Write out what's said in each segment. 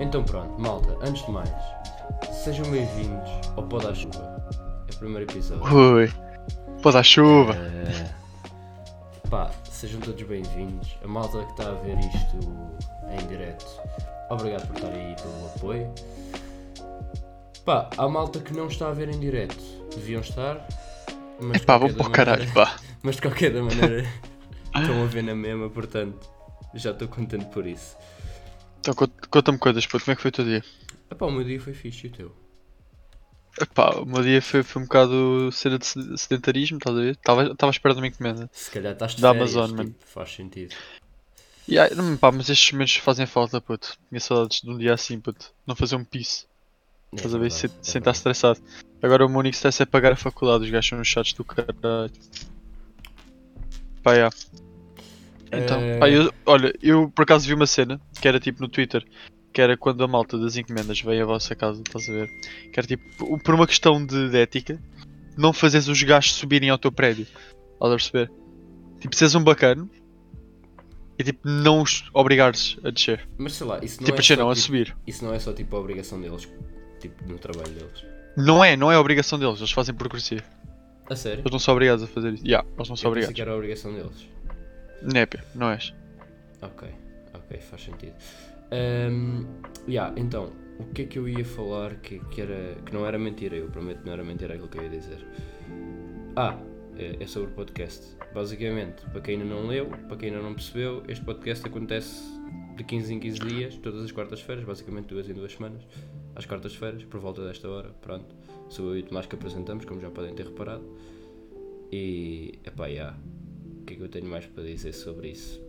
Então pronto, malta, antes de mais, sejam bem-vindos ao Pó da Chuva. É o primeiro episódio. Ui, pô da chuva. Eh, pá, sejam todos bem-vindos. A malta que está a ver isto em direto, obrigado por estar aí pelo apoio. Pá, há malta que não está a ver em direto, deviam estar. Mas de Pá, vou para o caralho, pá. Mas de qualquer da maneira, estão a ver na mesma, portanto, já estou contente por isso. Então cont- conta-me coisas, puto, como é que foi o teu dia? Epá, o meu dia foi fixe e o teu? Epá, o meu dia foi, foi um bocado cena de sed- sedentarismo, estás a ver? Estava à espera de uma encomenda. Se calhar estás de Da férias, Amazon, tipo, mano. faz sentido. E não, pá, mas estes momentos fazem falta, puto. Tinha saudades de um dia assim, puto. Não fazer um piso. É Estás a ver? Sem, é sem estar estressado. Agora o meu único stress é pagar a faculdade, os gajos são chatos do caralho. Pá, yeah. Então, pá, eu, olha, eu por acaso vi uma cena que era tipo no Twitter, que era quando a malta das encomendas veio à vossa casa, estás a ver? Que era tipo, por uma questão de, de ética, não fazes os gajos subirem ao teu prédio. Estás a perceber? Tipo, seres um bacano e tipo, não os obrigares a descer. Mas sei lá, isso não tipo, é a descer só, não, a tipo, subir. Isso não é só tipo a obrigação deles, tipo no trabalho deles. Não é, não é a obrigação deles, eles fazem por cortesia. A sério? Eles não são obrigados a fazer isso. Yeah, eles não são Eu obrigados. que era a obrigação deles. Népia, não és. Ok, ok, faz sentido. Ahm, yeah, então, o que é que eu ia falar que, que, era, que não era mentira? Eu prometo que não era mentira aquilo que eu ia dizer. Ah, é, é sobre o podcast. Basicamente, para quem ainda não leu, para quem ainda não percebeu, este podcast acontece de 15 em 15 dias, todas as quartas-feiras, basicamente duas em duas semanas, às quartas-feiras, por volta desta hora. Pronto, sou eu e o Tomás que apresentamos, como já podem ter reparado. E, epá, yeah. O que é que eu tenho mais para dizer sobre isso?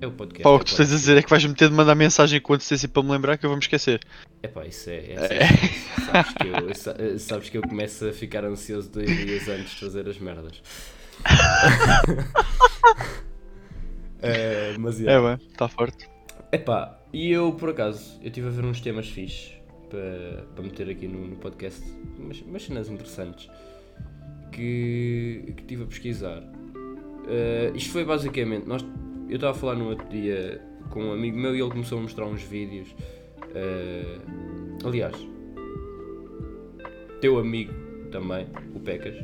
É o podcast. Pá, o é que tu claro tens a dizer é que vais-me ter de mandar mensagem com antecedência para me lembrar que eu vou me esquecer. Epá, isso é. é, É. sabes, que eu, sa- sabes que eu começo a ficar ansioso dois dias antes de fazer as merdas. Eh, mas É, yeah. bem, está forte. Epá, e eu por acaso, eu estive a ver uns temas fixes para, para meter aqui no, no podcast, umas, umas cenas interessantes que, que estive a pesquisar. Eh, isto foi basicamente, nós, eu estava a falar no outro dia com um amigo meu e ele começou a mostrar uns vídeos. eh, aliás, teu amigo também, o Pecas,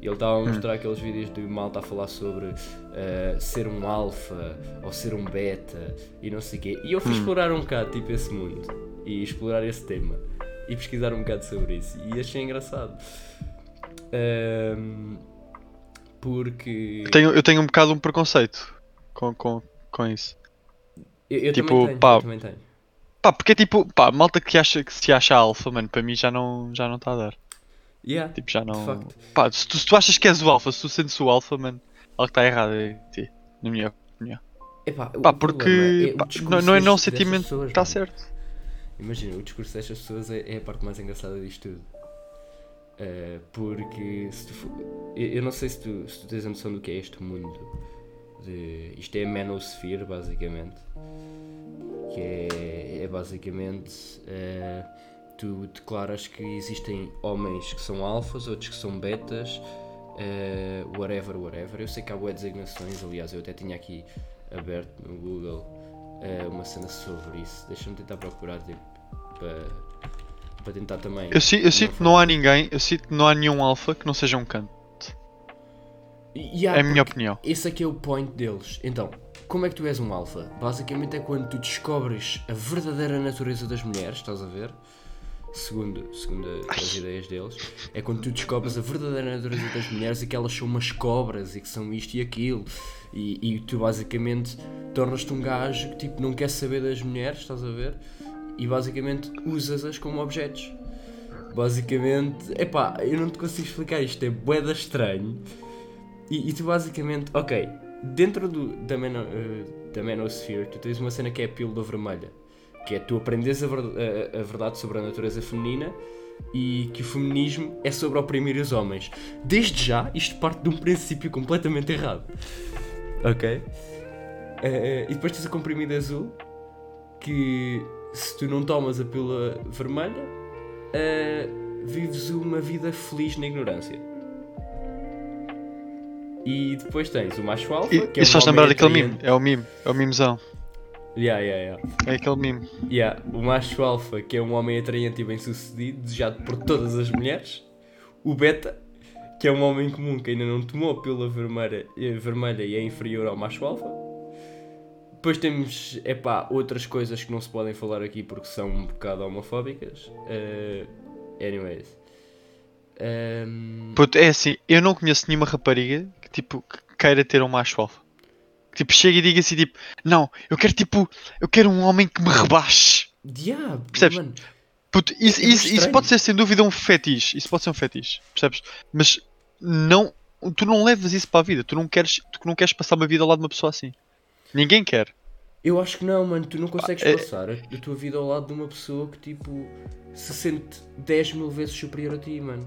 e ele estava a mostrar aqueles vídeos de malta a falar sobre eh, ser um alfa ou ser um beta e não sei o quê. E eu fui explorar um bocado tipo esse mundo e explorar esse tema e pesquisar um bocado sobre isso e achei engraçado. Ahm, porque Eu tenho, eu tenho um bocado um preconceito com, com, com isso. eu, eu tipo, também tenho, pá, eu também tenho. Pá, porque é tipo, pá, malta que, acha, que se acha alfa, mano, para mim já não já não está a dar. Yeah, Tipo, já não. Pá, se tu, se tu achas que és o alfa, se tu sentes o alfa, mano, algo está errado em ti, na minha opinião. Epá, Pá, porque é pá, não, não é não sentimento, está certo. Imagina, o discurso destas pessoas é, é a parte mais engraçada disto tudo. Eh, porque for- eu, eu não sei se tu, se tu tens a noção do que é este mundo. De, isto é a manosphere, basicamente. Que é, é basicamente. eh, tu declaras que existem homens que são alfas, outros que são betas, eh, whatever, whatever. Eu sei que há boas designações, aliás, eu até tinha aqui aberto no Google eh, uma cena sobre isso. Deixa-me tentar procurar tipo, para, para tentar também. Eu, si- eu sinto que não há ninguém, eu sinto que não há nenhum alfa que não seja um canto. Há- É a minha opinião. Esse aqui é o point deles. Então, como é que tu és um alfa? Basicamente é quando tu descobres a verdadeira natureza das mulheres, estás a ver? Segundo, segundo as ideias deles, é quando tu descobres a verdadeira natureza das mulheres e que elas são umas cobras e que são isto e aquilo. E, e tu basicamente tornas-te um gajo que tipo, não quer saber das mulheres, estás a ver? E basicamente usas-as como objetos. Basicamente, epá, eu não te consigo explicar isto, é boeda estranho. E, e tu basicamente, ok, dentro do, da, mano, eh, da Manosphere, tu tens uma cena que é a pílula vermelha, que é tu aprendes a, ver- a- verdade sobre a natureza feminina e que o feminismo é sobre oprimir os homens. Desde já, isto parte de um princípio completamente errado. Ok? Eh, e depois tens a comprimida azul, que se tu não tomas a pílula vermelha, eh, vives uma vida feliz na ignorância. E depois tens o macho alfa, E- que é Isso faz lembrar daquele mime, é o mime, é o mimezão. Yeah, yeah, yeah. É aquele meme. Yeah, o macho alfa, que é um homem atraente e bem sucedido, desejado por todas as mulheres. O beta, que é um homem comum que ainda não tomou a pílula vermelha, eh, vermelha e é inferior ao macho alfa. Depois temos, epá, outras coisas que não se podem falar aqui porque são um bocado homofóbicas. Eh, anyways. Ehm, Puto, é assim, eu não conheço nenhuma rapariga que tipo que queira ter um macho alfa. Que, Tipo, chega e diga assim, tipo, não, eu quero tipo, eu quero um homem que me rebaixe. yeah, Percebes? mano, Puto, isso, É muito isso, isso pode ser sem dúvida um fetiche. Isso pode ser um fetiche, percebes? Mas não, tu não levas isso para a vida. Tu não queres, tu não queres passar uma vida ao lado de uma pessoa assim. Ninguém quer. Eu acho que não, mano. Tu não consegues é- passar a, a tua vida ao lado de uma pessoa que, tipo, se sente 10 mil vezes superior a ti, mano.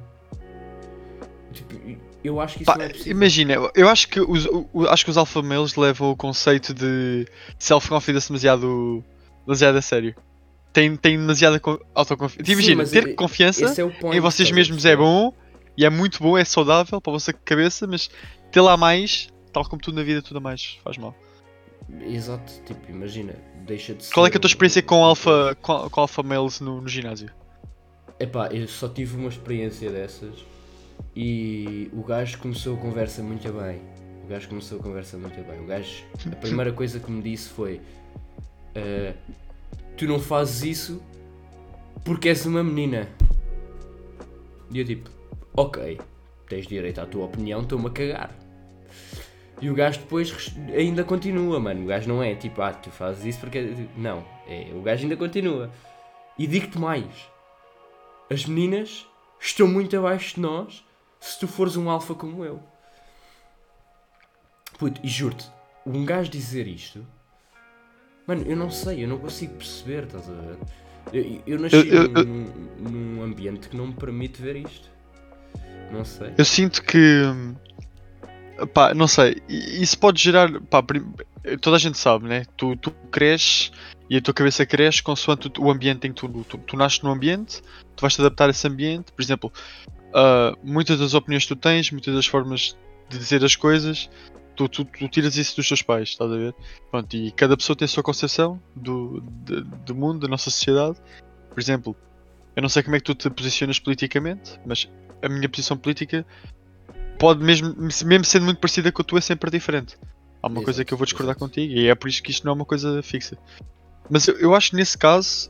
Tipo, eu acho que isso Pá, não é possível. imagina, eu- acho que os, acho que os alpha males levam o conceito de self-confidence demasiado, demasiado a sério. Tem, tem demasiada co- autoconfiança. Imagina, ter e- confiança é point, em vocês mesmos é bom e é muito bom, é saudável para a vossa cabeça, mas ter lá mais, tal como tudo na vida, tudo a mais faz mal. Exato, tipo, imagina, deixa de ser. Qual é que é a tua um- experiência com alpha, com, com alpha males no, no ginásio? Epá, eu só tive uma experiência dessas e o gajo começou a conversa muito bem. O gajo começou a conversa muito bem. O gajo, a primeira coisa que me disse foi: "Ah, Tu não fazes isso porque és uma menina. E eu, tipo, ok, tens direito à tua opinião, estou-me a cagar. E o gajo depois ainda continua, mano. O gajo não é tipo, ah, tu fazes isso porque. Não, é, o gajo ainda continua. E digo-te mais: as meninas estão muito abaixo de nós se tu fores um alfa como eu. Puto, e juro-te, um gajo dizer isto, mano, eu não sei, eu não consigo perceber, estás a ver? Eu, eu nasci Eu- eu- num, num ambiente que não me permite ver isto. Não sei. Eu sinto que. Pá, não sei. Isso pode gerar. Pá, toda a gente sabe, né? Tu, tu cresces e a tua cabeça cresce consoante o ambiente em que tu, tu, tu nasces num ambiente, tu vais te adaptar a esse ambiente. Por exemplo, ah, muitas das opiniões que tu tens, muitas das formas de dizer as coisas, tu, tu, tu tiras isso dos teus pais, estás a ver? Pronto, e cada pessoa tem a sua concepção do, de- do mundo, da nossa sociedade. Por exemplo, eu não sei como é que tu te posicionas politicamente, mas a minha posição política pode mesmo, mesmo sendo muito parecida com a tua, é sempre diferente. Há uma coisa Exato, que eu vou discordar exato. contigo e é por isso que isto não é uma coisa fixa. Mas eu, eu acho que nesse caso,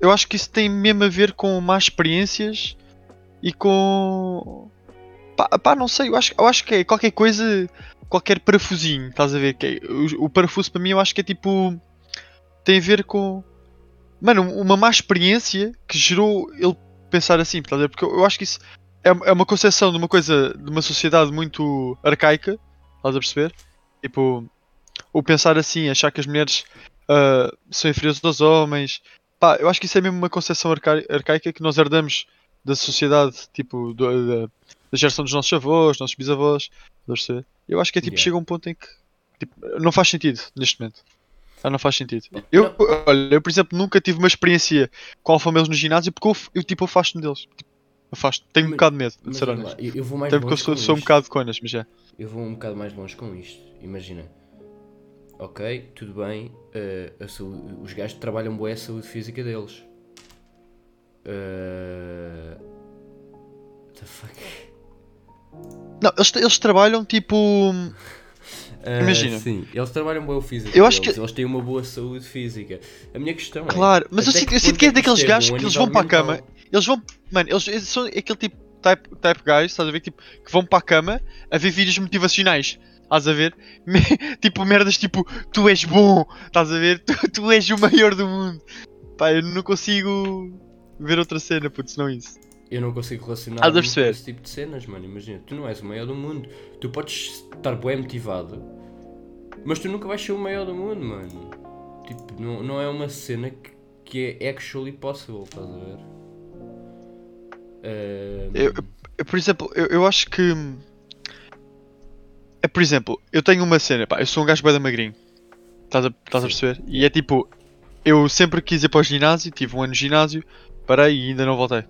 eu acho que isso tem mesmo a ver com más experiências e com. Pá, pá, não sei, eu acho, eu acho que é qualquer coisa, qualquer parafusinho, estás a ver? Que é- o, o parafuso para mim eu acho que é tipo. tem a ver com. Mano, uma má experiência que gerou ele pensar assim, estás a ver? Porque eu, eu acho que isso é, é uma concepção de uma coisa, de uma sociedade muito arcaica, estás a perceber? Tipo, o pensar assim, achar que as mulheres ah, são inferiores aos homens. Pá, eu acho que isso é mesmo uma concepção arca- arcaica que nós herdamos da sociedade, tipo, do- da, da geração dos nossos avós, nossos bisavós. Eu acho que é tipo, Yeah. chega um ponto em que tipo, não faz sentido neste momento. Ah, não faz sentido. Eu, olha, eu, por exemplo, nunca tive uma experiência com alfamelos no ginásio porque eu, eu tipo, afasto-me deles. Tipo, afasto. Tenho um Mas- bocado de medo, de ser honesto. eu, eu vou mais Até porque eu longe sou, sou um bocado de conas, mas já. Eu vou um bocado mais longe com isto. Imagina. Ok, tudo bem. a saúde- os gajos trabalham boa a saúde física deles. Eh, what the fuck? Não, eles, eles trabalham tipo. Eh, Imagina. Sim, eles trabalham boa o físico. Eu acho deles, que- Eles têm uma boa saúde física. A minha questão é. Claro, mas eu sinto, eu sinto ponto que é que daqueles isto gajos que eles vão para a cama. Eles vão. Mano, eles, eles são aquele tipo type, type guys, estás a ver? Tipo, que vão para a cama a ver vídeos motivacionais. Estás a ver? Me- tipo, merdas tipo, tu és bom, estás a ver? Tu, tu és o maior do mundo. Pá, eu não consigo ver outra cena, puto, senão isso. Eu não consigo relacionar Estás a com perceber? esse tipo de cenas, mano. Imagina, tu não és o maior do mundo. Tu podes estar bem motivado, mas tu nunca vais ser o maior do mundo, mano. Tipo, não, não é uma cena que, que é actually possible, estás a ver? Eu- Eu, por exemplo, eu, eu acho que. É, por exemplo, eu tenho uma cena, pá, eu sou um gajo bem da magrinho. Estás a, estás a perceber? E é tipo, eu sempre quis ir para o ginásio, tive um ano de ginásio, parei e ainda não voltei.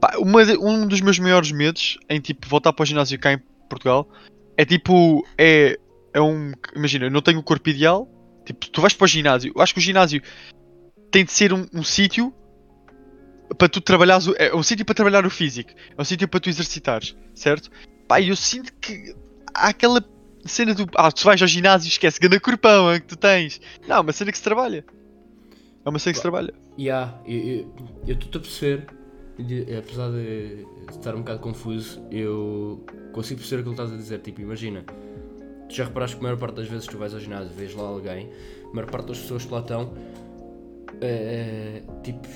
Pá, uma um dos meus maiores medos em tipo voltar para o ginásio cá em Portugal é tipo, é, é um. Imagina, eu não tenho o corpo ideal, Tipo, tu vais para o ginásio. Eu acho que o ginásio tem de ser um, um sítio para tu trabalhares. o- É um sítio para trabalhar o físico. É um sítio para tu exercitares, certo? Pá, eu sinto que há aquela cena do. Ah, tu vais ao ginásio e esquece, ganda corpão é que tu tens. Não, é uma cena que se trabalha. É uma cena que se trabalha. Yeah, eu estou a perceber, de- apesar de estar um bocado confuso, eu consigo perceber aquilo que estás a dizer. Tipo, imagina, tu já reparaste que a maior parte das vezes que tu vais ao ginásio vês lá alguém, a maior parte das pessoas que lá estão, eh, tipo,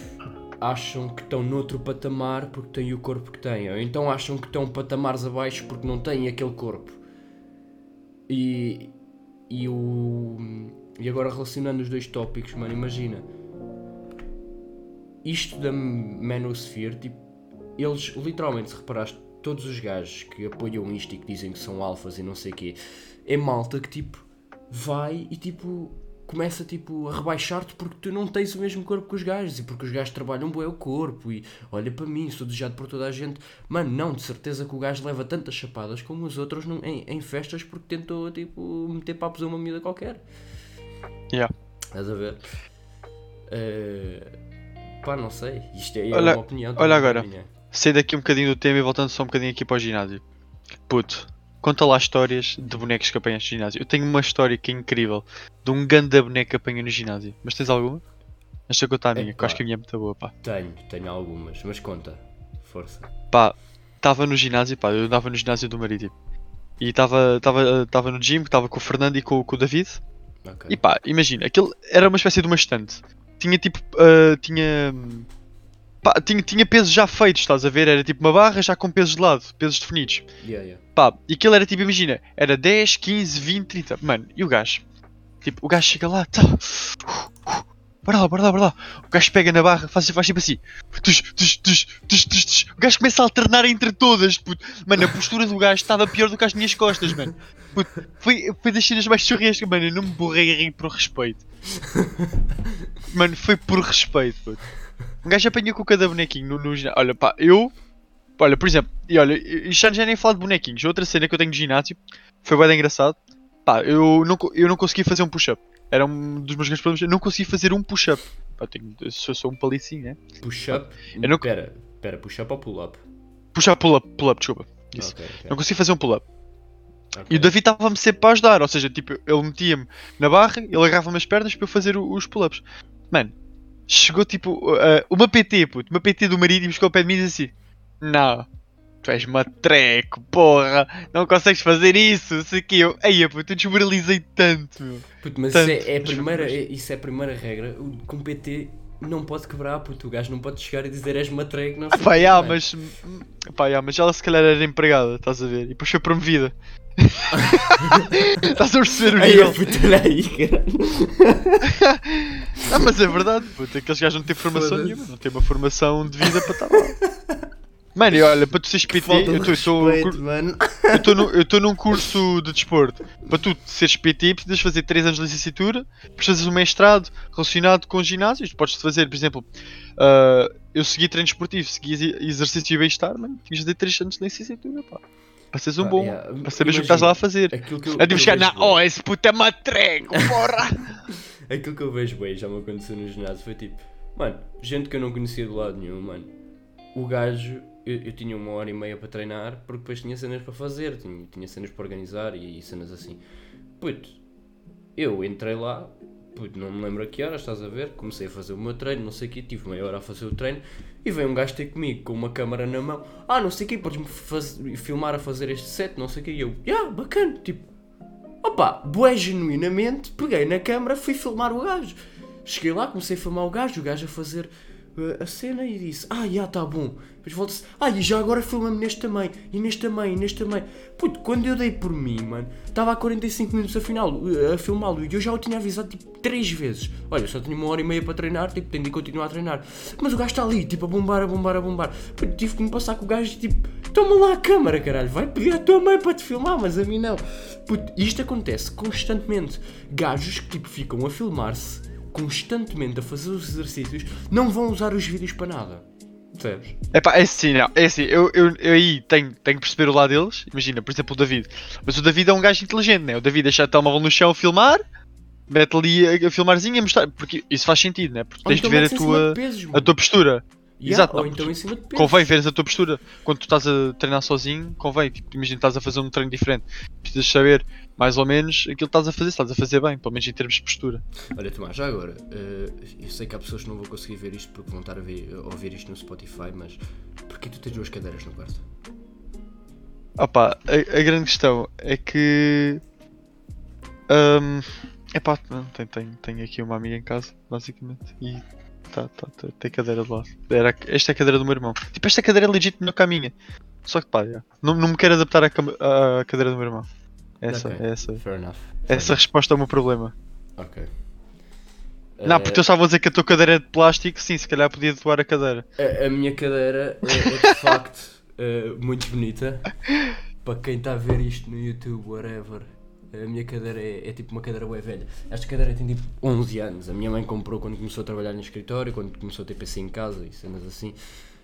acham que estão noutro patamar porque têm o corpo que têm, ou então acham que estão patamares abaixo porque não têm aquele corpo. E, e, o, e agora relacionando os dois tópicos, mano, imagina isto da Manosphere, tipo, eles literalmente, se reparaste, todos os gajos que apoiam isto e que dizem que são alfas e não sei o quê, é malta que tipo vai e tipo começa tipo a rebaixar-te porque tu não tens o mesmo corpo que os gajos e porque os gajos trabalham bem o corpo e olha para mim, sou desejado por toda a gente. Mano, não, de certeza que o gajo leva tantas chapadas como os outros num- em, em festas porque tentou tipo meter papos a uma miúda qualquer. Yeah. Estás a ver? Eh, pá, não sei. Isto é, é Olha- uma opinião. olha também agora. minha. Sei daqui um bocadinho do tema e voltando só um bocadinho aqui para o ginásio. Puto, conta lá histórias de bonecos que apanhas no ginásio. Eu tenho uma história que é incrível de um ganda boneco que apanho no ginásio. Mas tens alguma? Deixa eu contar a minha, que acho que a minha é muito boa, pá. Tenho, tenho algumas, mas conta. Força. Pá, estava no ginásio, pá, eu andava no ginásio do Marítimo. E estava no gym, estava com o Fernando e com, com o David. Ok. E pá, imagina, aquilo era uma espécie de uma estante. Tinha tipo, ah, tinha, hum, pá, tinha, tinha pesos já feitos, estás a ver? Era tipo uma barra já com pesos de lado, pesos definidos. Yeah, yeah. Pá, e aquilo era tipo, imagina, era 10, 15, 20, 30. Mano, e o gajo? Tipo, o gajo chega lá, tá. Bora lá, bora lá, bora lá. O gajo pega na barra, faz, faz tipo assim. Tux, tux, tux, tux, tux, tux. O gajo começa a alternar entre todas, puto. Mano, a postura do gajo estava pior do que as minhas costas, mano. Puto, foi, foi das cenas mais surreais. Mano, eu não me borrei a rir por respeito. Mano, foi por respeito, puto. Um gajo apanhou com cada bonequinho no, no ginásio. Olha, pá, eu. Olha, por exemplo, e olha, isto já- nem falo de bonequinhos. Outra cena que eu tenho no ginásio foi bem engraçado. Pá, eu não, eu não consegui fazer um push-up. Era um dos meus grandes problemas. Eu não consegui fazer um push-up. Pá, eu tenho, sou, sou um palicinho, né? Push-up. Não- Pera, pera, push-up ou pull-up? Push-up, pull-up, pull-up, desculpa. Isso. Ok, ok, Não consegui fazer um pull-up. ok. E o David estava-me sempre para ajudar. Ou seja, tipo, ele metia-me na barra, ele agarrava-me as pernas para eu fazer os pull-ups. Mano, chegou tipo uh, uma PT, puto, uma PT do Marítimo chegou ao pé de mim e disse assim: Não, tu és matreco, porra, não consegues fazer isso. Isso aqui eu, ei, puto, eu desmoralizei tanto, meu. Puto, mas Tanto. isso é, é Mas- primeira, é- isso é a primeira regra. O com PT não pode quebrar, puto. O gajo não pode chegar e dizer és matrego, não sei pá, o mas, pá, mas ela se calhar era empregada, estás a ver? E depois foi promovida. estás a perceber o nível? aí, caralho. Ah, mas é verdade, puto, aqueles gajos não têm formação nenhuma, não têm uma formação de vida para estar lá. Mano, e olha, para tu seres PT, de eu estou eu estou no- eu estou num curso de desporto. Para tu seres PT, precisas fazer 3 anos de licenciatura, precisas fazer um mestrado relacionado com ginásios. Podes fazer, por exemplo, ah, eu segui treino esportivo, segui exer- exercício e bem-estar, mano, tinhas de fazer 3 anos de licenciatura, pá. Para seres um Pá, bom, yeah, para saberes o que estás lá a fazer. Aquilo que eu, É eu chegar na. Oh, esse puto é matreco, porra! Aquilo que eu vejo bem, já me aconteceu no ginásio, foi tipo, mano, gente que eu não conhecia de lado nenhum, mano. O gajo, eu, eu tinha uma hora e meia para treinar, porque depois tinha cenas para fazer, tinha, tinha cenas para organizar e, e cenas assim. Puto, eu entrei lá, não me lembro a que horas, estás a ver? Comecei a fazer o meu treino, não sei o quê, tive meia hora a fazer o treino e veio um gajo ter comigo com uma câmara na mão. Ah, não sei o quê, podes-me filmar a fazer este set, não sei o quê. E eu, yeah, bacana, tipo, Opa, bué genuinamente, peguei na câmara, fui filmar o gajo. Cheguei lá, comecei a filmar o gajo, o gajo a fazer a cena e disse, ah, já tá bom. Depois volta-se, ah, e já agora filma-me neste também, e neste também, e neste também. Puto, quando eu dei por mim, mano, estava há 45 minutos a, final, uh, a filmá-lo e eu já o tinha avisado tipo 3 vezes. Olha, só tinha uma hora e meia para treinar, tipo, tenho de continuar a treinar. Mas o gajo está ali, tipo, a bombar, a bombar, a bombar. Puto, tive que me passar com o gajo, tipo, toma lá a câmara, caralho, vai pedir à tua mãe para te filmar, mas a mim não. Puto, isto acontece constantemente. Gajos que, tipo, ficam a filmar-se constantemente a fazer os exercícios, não vão usar os vídeos para nada. Percebes? É pá, é assim, não. É assim, eu, eu, eu aí tenho, tenho que perceber o lado deles. Imagina, por exemplo, o David. Mas o David é um gajo inteligente, né? O David deixa o telemóvel no chão a filmar mete ali a, a filmarzinha a mostrar. Porque isso faz sentido, né? Porque tens então de ver a tua, pesos, a tua postura. Yeah, exato, Ou não, então em cima de pesos. Convém veres a tua postura. Quando tu estás a treinar sozinho, convém. Tipo, imagina estás a fazer um treino diferente. Precisas saber mais ou menos aquilo que estás a fazer, se estás a fazer bem, pelo menos em termos de postura. Olha, Tomás, já agora, eh, eu sei que há pessoas que não vão conseguir ver isto porque vão estar a, ver, a ouvir isto no Spotify, mas porquê tu tens duas cadeiras no quarto? Opa, a, a grande questão é que. Um, epá, não, tem, tem, tem aqui uma amiga em casa, basicamente. E tá, tá, tá, tem cadeira de lado. Era, esta é a cadeira do meu irmão. Tipo, esta cadeira é legit melhor que a minha. Só que pá, não, não me quero adaptar à, cadeira do meu irmão. Essa, Ok. é essa. Fair enough. Fair Essa resposta é o meu problema. enough. Ok. Não, Eh, porque eu estava a dizer que a tua cadeira é de plástico, sim, se calhar podia doar a cadeira. A, a minha cadeira é, é de facto eh, muito bonita. Para quem está a ver isto no YouTube, whatever. A minha cadeira é, é tipo uma cadeira bué velha. Esta cadeira tem tipo 11 anos. A minha mãe comprou quando começou a trabalhar no escritório, quando começou a ter PC em casa e cenas assim.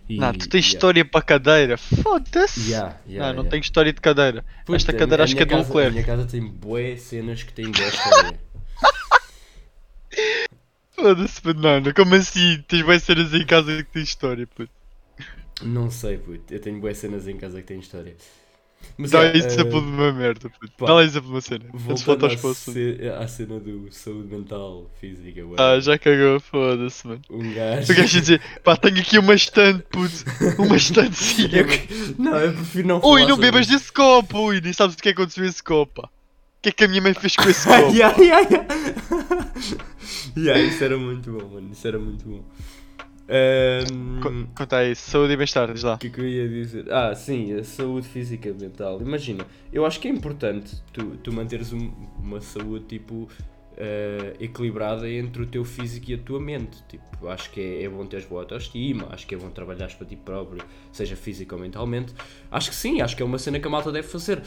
E, não, tu tens yeah. história para cadeira. Foda-se. Yeah, yeah, não, não tenho história de cadeira. Puta, Esta cadeira acho que é do casa- A Leclerc. minha casa tem bué cenas que têm boa história. Foda-se, banana. Como assim? Tens mais cenas em casa que tens história, puto. Não sei, puto. Eu tenho boas cenas em casa que têm história. Mas Dá yeah, exemplo eh, de uma merda, puto. pá, Dá exemplo de uma cena. Voltando à, ce- à cena do saúde mental, física, Ah, whatever. já cagou, foda-se, mano. um gajo. O gajo a dizer, pá, tenho aqui uma estante, puto. Uma estantezinha. Não, eu prefiro não falar Ui, não bebas desse copo, ui, nem sabes o que é que aconteceu esse copo, pá. O que é que a minha mãe fez com esse copo? yeah, yeah, yeah. yeah, isso era muito bom, mano. Isso era muito bom. Co- Conta aí, saúde e bem-estar, diz lá. O que que eu ia dizer? Ah, sim, a saúde física e mental. Imagina, eu acho que é importante tu, tu manteres um- uma saúde tipo eh, equilibrada entre o teu físico e a tua mente. Tipo, acho que é, é bom teres boa autoestima, acho que é bom trabalhares para ti próprio, seja físico ou mentalmente. Acho que sim, acho que é uma cena que a malta deve fazer.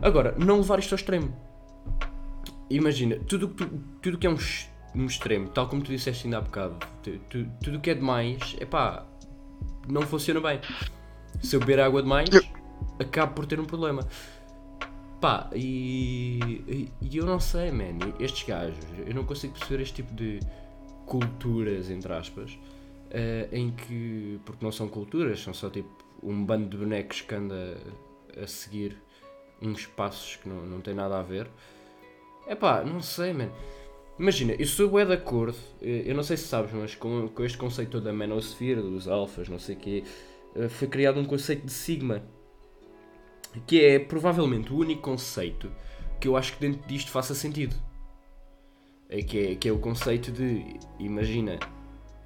Agora, não levar isto ao extremo. Imagina, tudo que tu- tudo que é um, um extremo, tal como tu disseste ainda há bocado, tu- tu- tudo o que é demais, é pá, não funciona bem. Se eu beber água demais, acabo por ter um problema. Pá, e, e- eu não sei, man, estes gajos, eu não consigo perceber este tipo de culturas, entre aspas, eh, em que, porque não são culturas, são só tipo um bando de bonecos que anda a seguir uns passos que não, não têm nada a ver. É pá, não sei, man. Imagina, eu sou bué de acordo, eh, eu não sei se sabes, mas com, com este conceito da manosphere, dos alfas, não sei o quê, eh, foi criado um conceito de Sigma, que é provavelmente o único conceito que eu acho que dentro disto faça sentido. É que, é, que é o conceito de, imagina,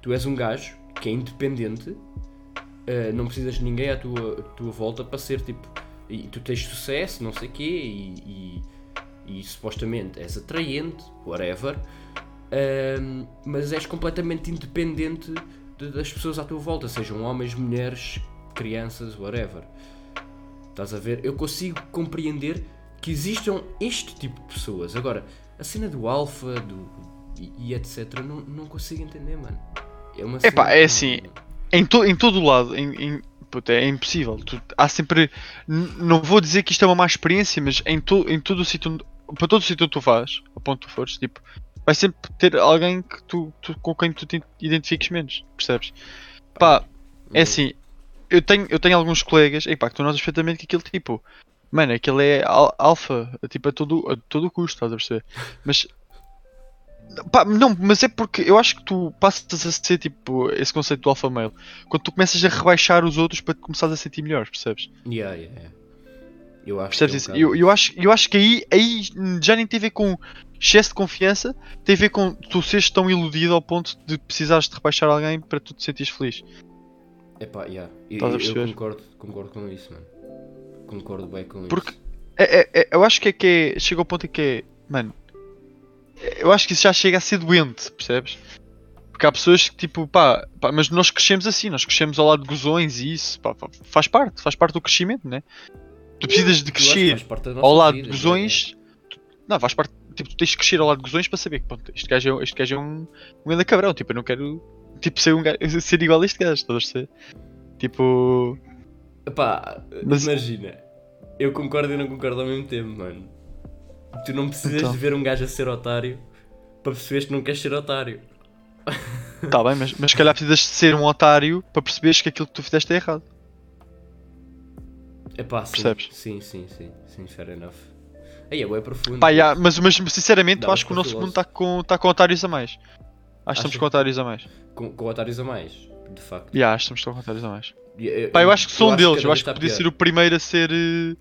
tu és um gajo que é independente, eh, não precisas de ninguém à tua, à tua volta para ser tipo, e tu tens sucesso, não sei o quê, e, e, e supostamente és atraente, whatever, Ahm, mas és completamente independente de- das pessoas à tua volta, sejam homens, mulheres, crianças, whatever. Estás a ver? Eu consigo compreender que existam este tipo de pessoas. Agora, a cena do alfa do, e, e etc. Não, não consigo entender, mano. É uma Epá, cena é assim, Em, to, em todo o lado, em, em- é impossível. Tu- há sempre. Não vou dizer que isto é uma má experiência, mas em, to, em todo o sítio. Para todo o sítio que tu vais, ao ponto que tu fores, tipo, vai sempre ter alguém que tu, tu- com quem tu te identifiques menos, percebes? Pá, é assim, eu tenho, eu tenho alguns colegas, epá, que tu notas perfeitamente que aquele tipo, mano, aquele é al- alfa, tipo, a todo, a todo custo, estás a perceber? Mas, pá, não, mas é porque eu acho que tu passas a ser, tipo, esse conceito do alfa male, quando tu começas a rebaixar os outros para te começares a sentir melhor, percebes? Yeah, yeah, yeah. Eu acho Percebes isso? é um Eu, eu, acho, eu acho que aí, aí já nem tem a ver com excesso de confiança, tem a ver com tu seres tão iludido ao ponto de precisares de rebaixar alguém para tu te sentires feliz. Epá, yeah. Eu, Estás a eu- concordo, concordo com isso, mano. Concordo bem com Porque- isso. É, é- é- eu acho que é que é, chega ao ponto em que é, mano, eu acho que isso já chega a ser doente, percebes? Porque há pessoas que tipo, pá, pá, mas nós crescemos assim, nós crescemos ao lado de gozões e isso, pá, pá, faz parte, faz parte do crescimento, né? Tu precisas de crescer ao lado de yeah, gozões, não, faz parte, tipo, tu tens de crescer ao lado de gozões para saber que, pronto, este gajo é, este gajo é um, um grande cabrão, tipo, eu não quero, tipo, ser, um gajo, ser igual a este gajo, estás a? Tipo. Epá, Mas- imagina. Eu concordo e não concordo ao mesmo tempo, mano. Tu não precisas Então. de ver um gajo a ser otário para perceberes que não queres ser otário. Tá bem, mas, mas se calhar precisas de ser um otário para perceberes que aquilo que tu fizeste é errado. É pá, sim. Percebes? Sim, sim, sim. Sim, fair enough. Aí é bem profundo. Pá, já, mas, mas sinceramente Dá eu acho que o nosso mundo está com, tá com otários a mais. Acho que estamos com otários a mais. Com, com otários a mais, de facto. Já, acho que estamos com otários a mais. E eu- Pá, eu acho que sou um deles. Eu acho que está podia pior. ser o primeiro a ser eh,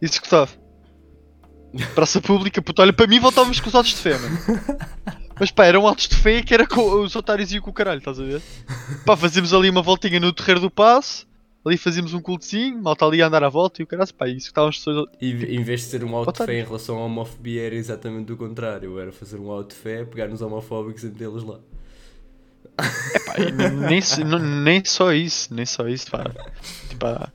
executado. Praça pública, puto, olha, para mim voltávamos com os autos de fé, mano. Mas pá, eram autos de fé que era com os otários iam com o caralho, estás a ver? Pá, fazíamos ali uma voltinha no terreiro do passo, ali fazíamos um cultozinho, malta ali a andar à volta e o caralho, pá, e executávamos as pessoas. E em vez de ser um auto fé em relação à homofobia, era exatamente o contrário. Era fazer um auto fé, pegar nos homofóbicos e metê-los lá. Pá, nem, nem, só isso, nem só isso, pá. Tipo, há,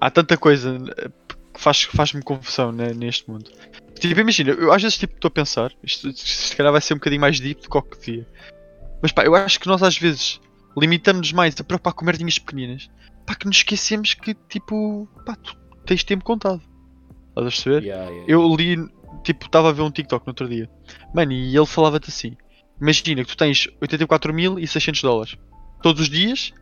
há tanta coisa eh, que faz- faz-me confusão né, neste mundo. Tipo, imagina, eu às vezes tipo estou a pensar, isto, isto se calhar vai ser um bocadinho mais deep do que o que devia. Mas pá, eu acho que nós às vezes limitamos-nos mais a preocupar com merdinhas pequeninas. Pá, que nos esquecemos que tipo, pá, tu tens tempo contado. Estás a perceber? Yeah, yeah. Eu li, tipo, estava a ver um TikTok no outro dia. Mano, e ele falava-te assim: Imagina que tu tens 84.600 dólares. Todos os dias,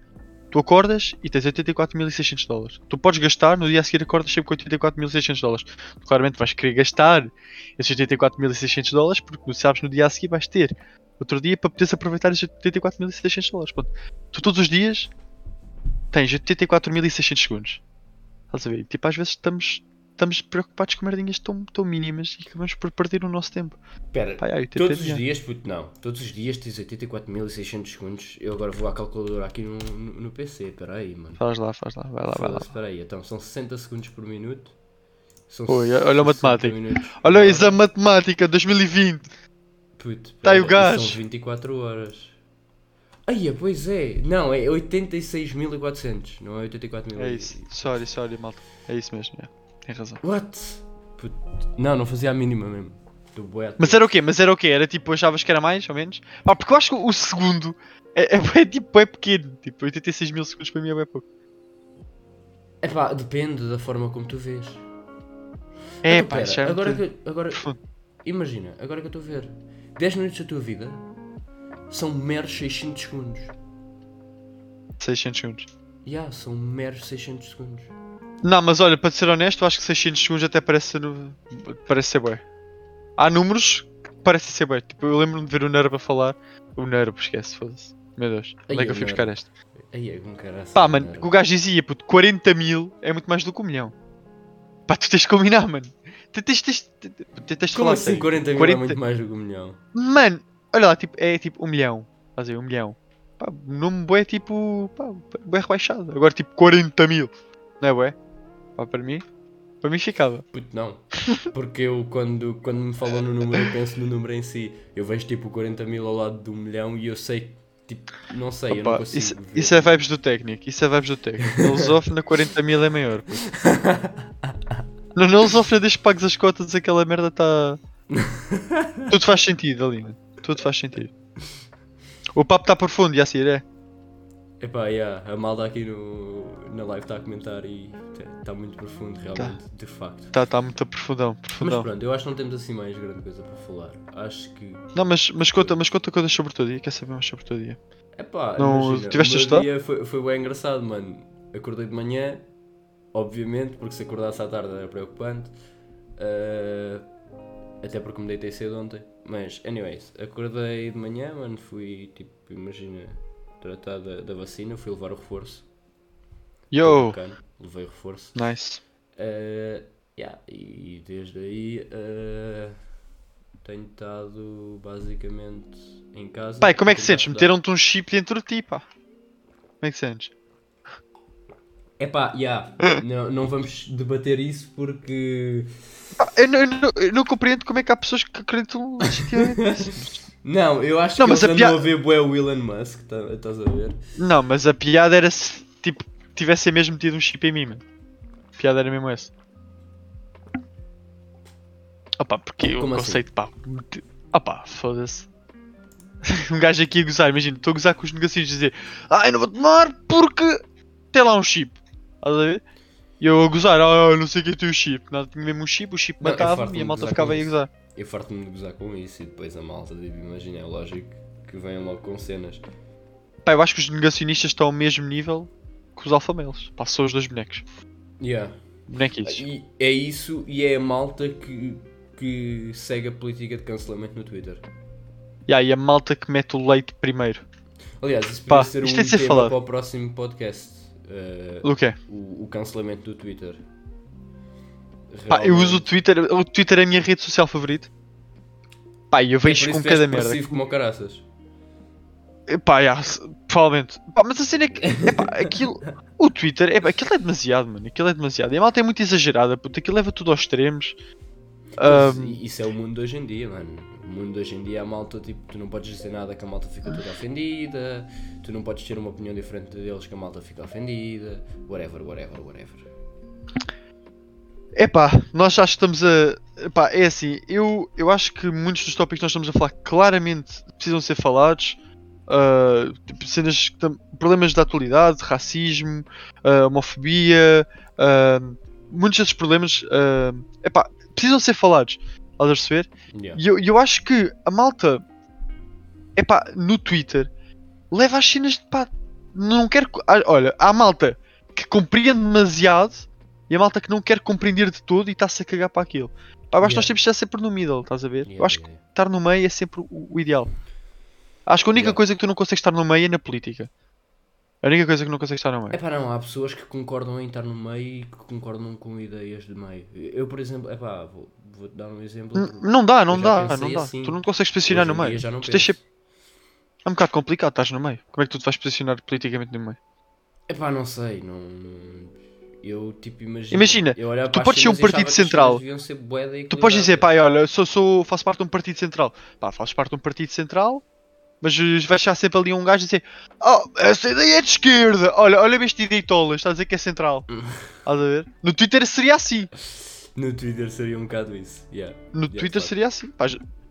tu acordas e tens 84.600 dólares. Tu podes gastar, no dia a seguir acordas sempre com 84.600 dólares. Tu claramente vais querer gastar esses 84.600 dólares porque tu sabes no dia a seguir vais ter outro dia para poderes aproveitar esses 84.600 dólares. Pronto. Tu todos os dias tens 84.600 segundos. Estás a ver? Tipo, às vezes estamos, estamos preocupados com merdinhas tão, tão mínimas e acabamos por perder o nosso tempo. Espera, 80 todos os dias, puto, não. Todos os dias tens 84.600 segundos. Eu agora vou à calculadora aqui no, no, no PC. Espera aí, mano. Faz lá, faz lá, vai lá, vai lá. Espera aí. Então, são 60 segundos por minuto. São Oi, olha a 60 matemática. Olha o exame matemática 2020. Puto, Tá aí o gajo. São 24 horas. Ai, pois é. Não, é 86.400. Não é 84.000. É isso. Sorry, sorry, malta. É isso mesmo, é. Tem razão. What? Puto. Não, não fazia a mínima mesmo. Mas era o quê? Mas era o quê? Era tipo, achavas que era mais ou menos? Ah, porque eu acho que o segundo é, é, é tipo, é pequeno. Tipo, 86 mil segundos para mim é bem pouco. Epá, depende da forma como tu vês. É, Então, pá, pera, é agora que, agora, imagina, agora que eu estou a ver, 10 minutos da tua vida são meros 600 segundos. 600 segundos. Ya, são meros 600 segundos. Não, mas olha, para ser honesto, eu acho que 600 segundos até parece ser, parece ser bué. Há números que parecem ser bué. Tipo, eu lembro-me de ver o Nervo a falar. O Nervo, esquece, foda-se. Meu Deus, onde é que eu fui buscar esta? Aí é com cara Pá, mano, o gajo dizia, puto, 40 mil é muito mais do que um milhão. Pá, tu tens de combinar, mano. Tu tens, tens, tens, tens, de Como assim sério. 40 mil 40 é muito mais do que um milhão? Mano, olha lá, tipo, é tipo um milhão. Estás a ver, um milhão. Pá, um nome bué tipo, pá, bué rebaixado. Agora tipo 40 mil. Não é bué? Pá, para mim, para mim ficava. Puto, não. Porque eu, quando, quando me falam no número, eu penso no número em si. Eu vejo tipo 40 mil ao lado de um milhão e eu sei, tipo, não sei, eu não Opa, consigo isso, isso é vibes do técnico, isso é vibes do técnico. No Lusof na 40 mil é maior. puto. No no Lusof desde que pagues as cotas aquela merda está... Tudo faz sentido ali, mano. Tudo faz sentido. O papo está profundo, e assim é. Epá, yeah, a malda aqui no, na live está a comentar e está muito profundo, realmente, de facto. Está tá muito profundão, Mas profundão. pronto, eu acho que não temos assim mais grande coisa para falar. Acho que. Não, mas, mas conta, mas conta coisas sobre o teu dia, quer saber mais sobre o teu dia? Epá, Não, imagina, tiveste o meu dia foi, foi bem engraçado, mano. Acordei de manhã, obviamente, porque se acordasse à tarde era preocupante. Ah, até porque me deitei cedo ontem. Mas, anyways, acordei de manhã, mano, fui, tipo, imagina, tratar da, da vacina, fui levar o reforço. Yo! Levei o reforço. Nice. Uh, yeah, e desde aí uh, tenho estado basicamente em casa. Pai, como é que sentes? Meteram-te um chip dentro de ti, pá. Como é que sentes? Epá, yeah, não, não vamos debater isso porque. Pá, eu, não, eu não- eu não compreendo como é que há pessoas que acreditam nisso. Não, eu acho Não, que mas eles a andam pia- a ver bué o Elon Musk, tá- estás a ver? Não, mas a piada era se, tipo, tivessem mesmo metido um chip em mim, mano. A piada era mesmo essa. Opa, porque Como o assim? conceito, pá. Opa, foda-se. um gajo aqui a gozar, imagina, estou a gozar com os negocinhos a dizer Ai, não vou tomar porque tem lá um chip. Estás a ver? E eu a gozar, ah, não sei quem tem o chip. Nada, tinha mesmo um chip, o chip Não, matava e a malta ficava aí a gozar. eu farto-me de gozar com isso e depois a malta, tipo, imagina, é lógico que venham logo com cenas. Pá, eu acho que os negacionistas estão ao mesmo nível que os alfamelos. Pá, são os dois bonecos. Yeah. Bonequitos. E é isso e é a malta que, que segue a política de cancelamento no Twitter. Yeah, e a malta que mete o leite primeiro. Aliás, isso podia ser um tema falado. para o próximo podcast. Eh, O quê? o, o cancelamento do Twitter. Pá, eu uso o. Twitter. O Twitter é a minha rede social favorita. Pá, e eu É vejo isso com cada merda. como caraças. Pá, yeah, provavelmente. Pá, mas a cena é que. Epá, aquilo. O Twitter, epá, aquilo é demasiado, mano. Aquilo é demasiado. E a malta é muito exagerada, puto. Aquilo leva tudo aos extremos. Ahm, Isso é o mundo de hoje em dia, mano. O mundo de hoje em dia a malta, tipo, tu não podes dizer nada que a malta fica toda ofendida, tu não podes ter uma opinião diferente deles que a malta fica ofendida, whatever, whatever, whatever. Epá, nós já estamos a. Epá, é assim, eu, eu acho que muitos dos tópicos que nós estamos a falar claramente precisam ser falados. ah, tipo, cenas problemas da atualidade, racismo, ah, homofobia, ah, muitos desses problemas ah, epá, precisam ser falados. Estás a perceber? Yeah. E eu, eu acho que a malta epá, no Twitter leva as cenas de pá, não quer. ah, Olha, há a malta que compreende demasiado e a malta que não quer compreender de todo e está-se a cagar para aquilo. Pá, eu acho que nós Yeah. temos de estar sempre no middle, estás a ver? Yeah, eu acho que yeah, estar no meio é sempre o, o ideal. Acho que a única Yeah. coisa que tu não consegues estar no meio é na política. A única coisa que não consegues estar no meio. É pá, não, há pessoas que concordam em estar no meio e que concordam com ideias de meio. Eu, por exemplo, é pá, vou, vou-te dar um exemplo. Não dá, não dá, não dá. assim. Tu não consegues posicionar no meio. já não Tu sempre- É um bocado complicado, estás no meio. Como é que tu te vais posicionar politicamente no meio? É pá, não sei, não, Eu tipo imagino. Imagina, eu tu podes ser um partido central. Tu podes dizer, pá, olha, sou, sou, faço parte de um partido central. Pá, fazes parte de um partido central, mas vais achar sempre ali um gajo a dizer Oh, essa ideia é de esquerda! Olha, olha este ideitolas, está a dizer que é central. Estás a ver? No Twitter seria assim. No Twitter seria um bocado isso. Yeah. No Yeah, Twitter facto. seria assim. Pá,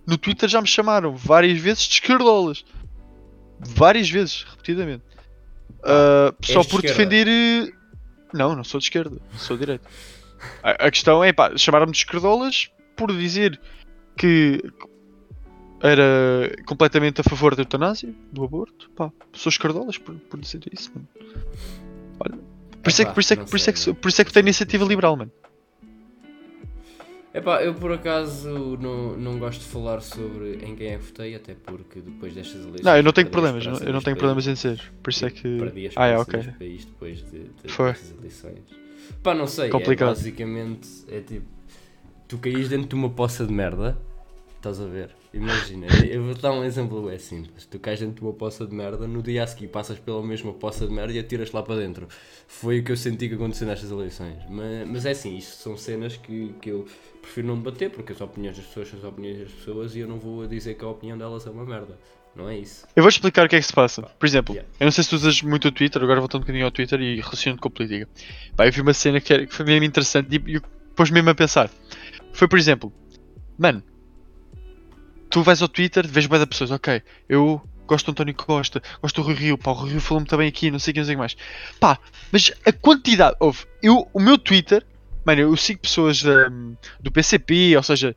no Twitter já me chamaram várias vezes de esquerdolas. Várias vezes, repetidamente. És só de por esquerda? defender. eh, Não, não sou de esquerda, sou de direita. A, a questão é, pá, chamaram-me de esquerdolas por dizer que era completamente a favor da eutanásia, do aborto. Pá, sou esquerdolas por, por dizer isso, mano. Olha, por isso é que, por isso é que, não por isso é que, por isso é que tenho iniciativa liberal, mano. Epá, eu por acaso não, não gosto de falar sobre em quem é que votei, até porque depois destas eleições. Não, eu não tenho problemas, eu não, eu não tenho problemas em ser. Por isso é que. Perdi Ah, é, ok. país depois de, de, Foi. eleições. Pá, não sei, Complicado. é basicamente, é tipo, tu caís dentro de uma poça de merda, estás a ver? Imagina, eu vou dar um exemplo é simples, tu cais dentro de uma poça de merda, no dia a seguir passas pela mesma poça de merda e atiras lá para dentro. Foi o que eu senti que aconteceu nestas eleições. Mas, mas é assim, isto são cenas que, que eu prefiro não debater, porque as opiniões das pessoas são as opiniões das pessoas e eu não vou dizer que a opinião delas é uma merda. Não é isso. Eu vou explicar o que é que se passa. Por exemplo, Yeah. eu não sei se tu usas muito o Twitter, agora voltando um bocadinho ao Twitter e relacionando com a política. Pá, eu vi uma cena que, era- que foi mesmo interessante e e pôs mesmo a pensar. Foi, por exemplo, mano, tu vais ao Twitter, vês da pessoas, ok, eu gosto do António Costa, gosto do Rui Rio, pá, o Rui Rio falou-me também aqui, não sei o que, não sei mais. Pá, mas a quantidade, houve, eu, o meu Twitter, mano, eu sigo pessoas hum, do PCP, ou seja,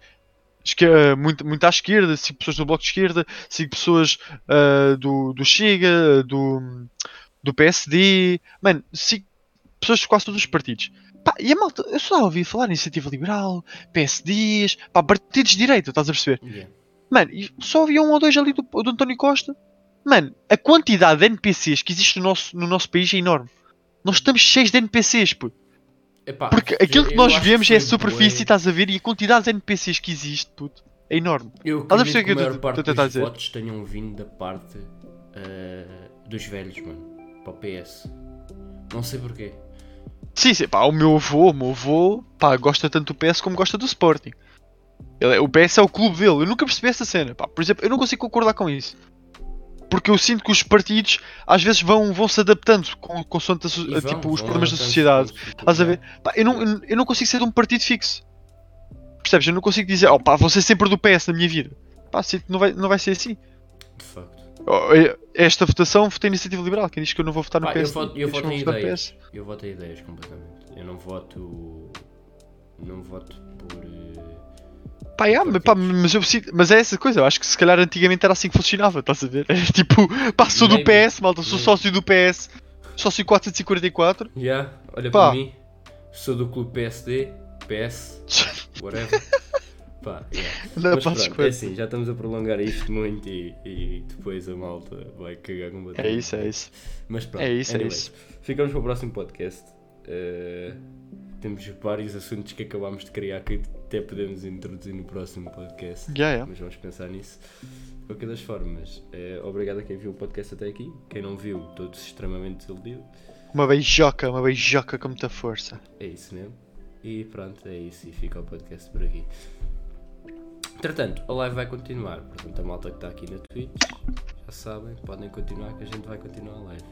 esque- muito, muito à esquerda, sigo pessoas do Bloco de Esquerda, sigo pessoas ah, do, do Chega, do, do PSD, mano, sigo pessoas de quase todos os partidos. Pá, e a malta, eu só ouvi falar em Iniciativa Liberal, PSDs, pá, partidos de direita, estás a perceber? Yeah. Mano, só havia um ou dois ali do, do António Costa. Mano, a quantidade de NPCs que existe no nosso, no nosso país é enorme. Nós estamos cheios de NPCs, puto. Epá, Porque aquilo que nós vemos é foi a superfície, estás a ver, e a quantidade de NPCs que existe, puto, é enorme. Eu Estás a perceber que que a maior parte dos dizer? votos tenham vindo da parte eh, dos velhos, mano. Para o PS. Não sei porquê. Sim, sim, pá, o meu avô, o meu avô, pá, gosta tanto do PS como gosta do Sporting. Ele, é- o PS é o clube dele, eu nunca percebi essa cena, pá. Por exemplo, eu não consigo concordar com isso. Porque eu sinto que os partidos às vezes vão, vão se adaptando com, com a, so- E vão, tipo, os vão problemas da sociedade. Estás a ver? Pá, eu, não, eu, eu não consigo ser de um partido fixo. Percebes? Eu não consigo dizer, oh pá, vou ser sempre do PS na minha vida. Pá, sinto que não vai, não vai ser assim. De facto. Oh, eh, Esta votação votei iniciativa liberal. Quem diz que eu não vou votar no Pá, eu PS? voto, eu voto em ideias. PS. Eu voto em ideias completamente. Eu não voto. Não voto por. Pá, yeah, mas, pá, mas, eu, sinto- mas é essa coisa, eu acho que se calhar antigamente era assim que funcionava, estás a ver? Era tipo, pá, sou do. PS, malta, sou sócio do PS, sócio 444. Yeah, olha Pá. para mim, sou do clube PSD, PS, whatever. Pá, yeah. Não, Mas pá, pronto, é assim, já estamos a prolongar isto muito e, e depois a malta vai cagar completamente. É isso, é isso. Mas pronto, É isso, é anyways, isso. ficamos para o próximo podcast. Eh, temos vários assuntos que acabámos de criar que até podemos introduzir no próximo podcast. Yeah, yeah. Mas vamos pensar nisso. De qualquer das formas, eh, obrigado a quem viu o podcast até aqui. Quem não viu, todos extremamente desiludido. Uma beijoca, uma beijoca com muita força. É isso mesmo. E pronto, é isso. E fica o podcast por aqui. Entretanto, a live vai continuar. Portanto, a malta que está aqui na Twitch, já sabem, podem continuar que a gente vai continuar a live.